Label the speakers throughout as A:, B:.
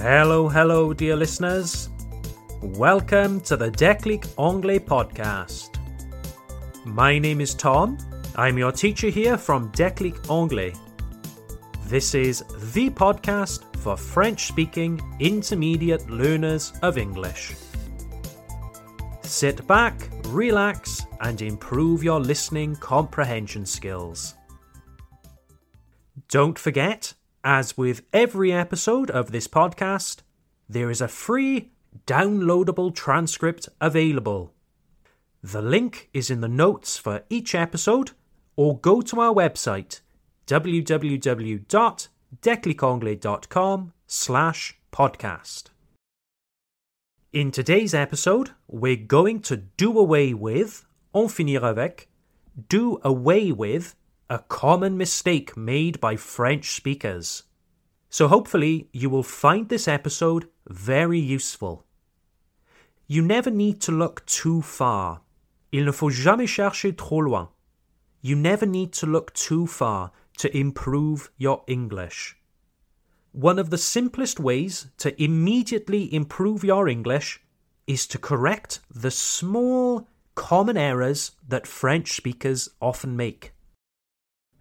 A: Hello, hello, dear listeners. Welcome to the Declic Anglais podcast. My name is Tom. I'm your teacher here from Declic Anglais. This is the podcast for French speaking intermediate learners of English. Sit back, relax, and improve your listening comprehension skills. Don't forget, as with every episode of this podcast, there is a free downloadable transcript available. The link is in the notes for each episode, or go to our website www.declicanglais.com slash podcast. In today's episode, we're going to do away with, en finir avec, do away with a common mistake made by French speakers. So hopefully you will find this episode very useful. You never need to look too far. Il ne faut jamais chercher trop loin. You never need to look too far to improve your English. One of the simplest ways to immediately improve your English is to correct the small common errors that French speakers often make.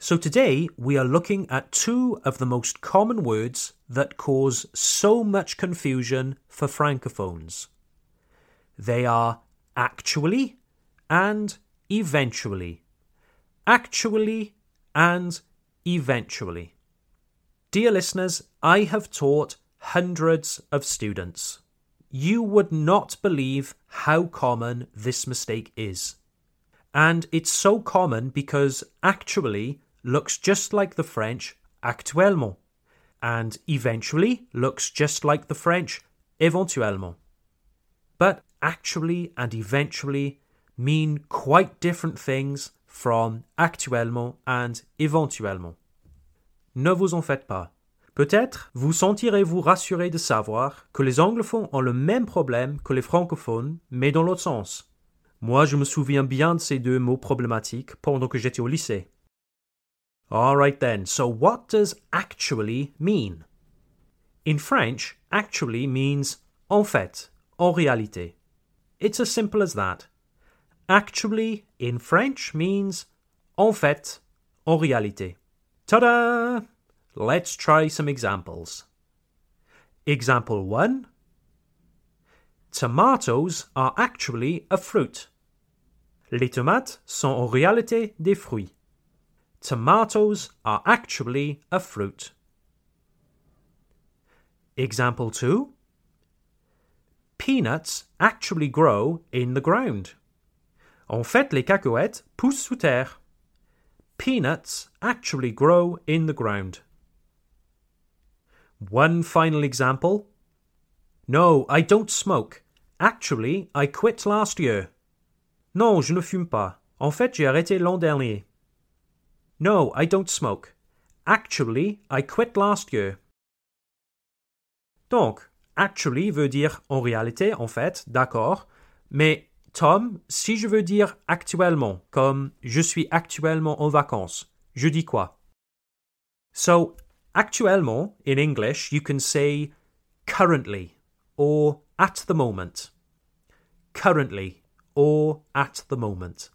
A: So today we are looking at two of the most common words that cause so much confusion for francophones. They are actually and eventually. Actually and eventually. Dear listeners, I have taught hundreds of students. You would not believe how common this mistake is. And it's so common because actually looks just like the French actuellement, and eventually looks just like the French éventuellement. But actually and eventually mean quite different things from actuellement and éventuellement. Ne vous en faites pas. Peut-être vous sentirez-vous rassuré de savoir que les anglophones ont le même problème que les francophones, mais dans l'autre sens. Moi, je me souviens bien de ces deux mots problématiques pendant que j'étais au lycée. Alright then, so what does actually mean? In French, actually means en fait, en réalité. It's as simple as that. Actually in French means en fait, en réalité. Ta da! Let's try some examples. Example 1 Tomatoes are actually a fruit. Les tomates sont en réalité des fruits. Tomatoes are actually a fruit. Example 2 Peanuts actually grow in the ground. En fait, les cacahuètes poussent sous terre. Peanuts actually grow in the ground. One final example. No, I don't smoke. Actually, I quit last year. Non, je ne fume pas. En fait, j'ai arrêté l'an dernier. No, I don't smoke. Actually, I quit last year. Donc, actually veut dire en réalité, en fait, d'accord, mais Tom, si je veux dire actuellement, comme je suis actuellement en vacances, je dis quoi? So, actuellement, in English, you can say currently or at the moment. Currently or at the moment.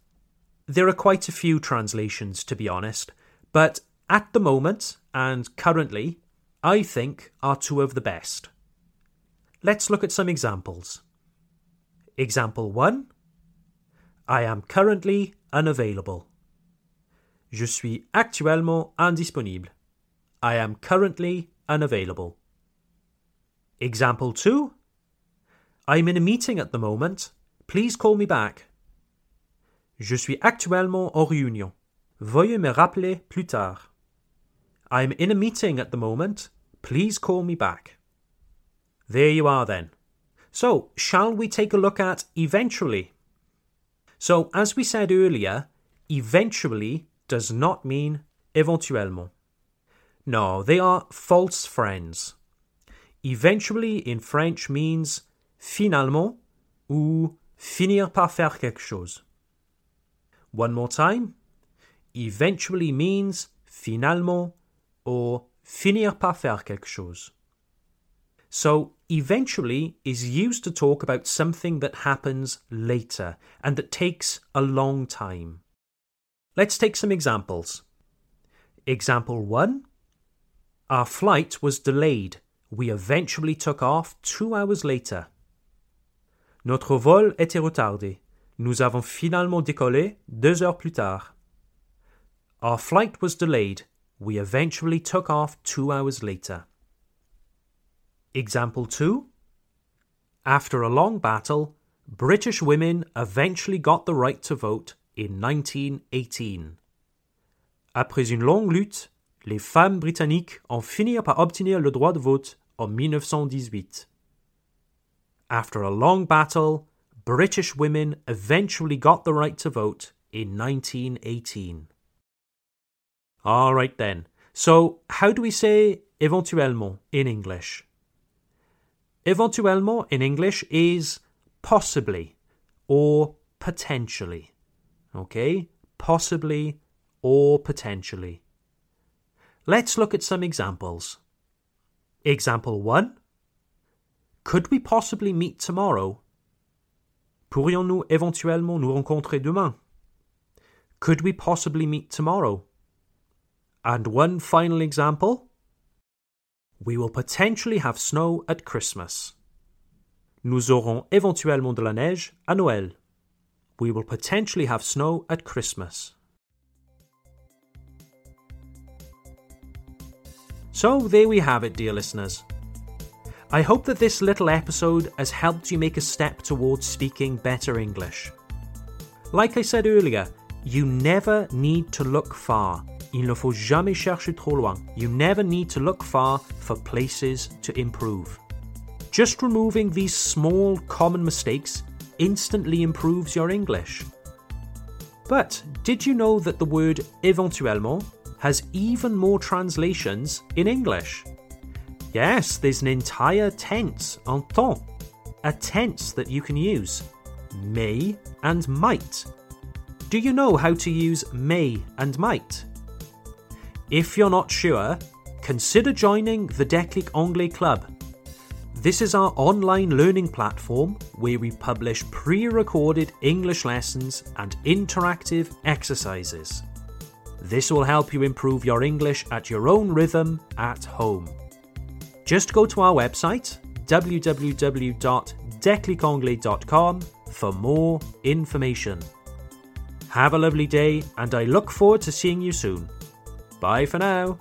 A: There are quite a few translations, to be honest, but at the moment and currently, I think are two of the best. Let's look at some examples. Example 1 I am currently unavailable. Je suis actuellement indisponible. I am currently unavailable. Example 2 I'm in a meeting at the moment. Please call me back. Je suis actuellement en réunion. Veuillez me rappeler plus tard. I'm in a meeting at the moment. Please call me back. There you are then. So, shall we take a look at eventually? So, as we said earlier, eventually does not mean éventuellement. No, they are false friends. Eventually in French means finalement ou finir par faire quelque chose. One more time. Eventually means finalement or finir par faire quelque chose. So, eventually is used to talk about something that happens later and that takes a long time. Let's take some examples. Example 1 Our flight was delayed. We eventually took off two hours later. Notre vol était retardé. Nous avons finalement décollé deux heures plus tard. Our flight was delayed. We eventually took off two hours later. Example 2 After a long battle, British women eventually got the right to vote in 1918. Après une longue lutte, les femmes britanniques ont fini par obtenir le droit de vote en 1918. After a long battle, British women eventually got the right to vote in 1918. All right then. So, how do we say éventuellement in English? Éventuellement in English is possibly or potentially. Okay? Possibly or potentially. Let's look at some examples. Example 1 Could we possibly meet tomorrow? Pourrions-nous éventuellement nous rencontrer demain? Could we possibly meet tomorrow? And one final example we will potentially have snow at Christmas. Nous aurons éventuellement de la neige à Noël. We will potentially have snow at Christmas. So, there we have it, dear listeners. I hope that this little episode has helped you make a step towards speaking better English. Like I said earlier, you never need to look far Il ne faut jamais chercher trop loin. You never need to look far for places to improve. Just removing these small common mistakes instantly improves your English. But did you know that the word éventuellement has even more translations in English? Yes, there's an entire tense en temps, a tense that you can use. May and might. Do you know how to use may and might? If you're not sure, consider joining the Declic Anglais Club. This is our online learning platform where we publish pre recorded English lessons and interactive exercises. This will help you improve your English at your own rhythm at home. Just go to our website www.declicanglais.com for more information. Have a lovely day, and I look forward to seeing you soon. Bye for now.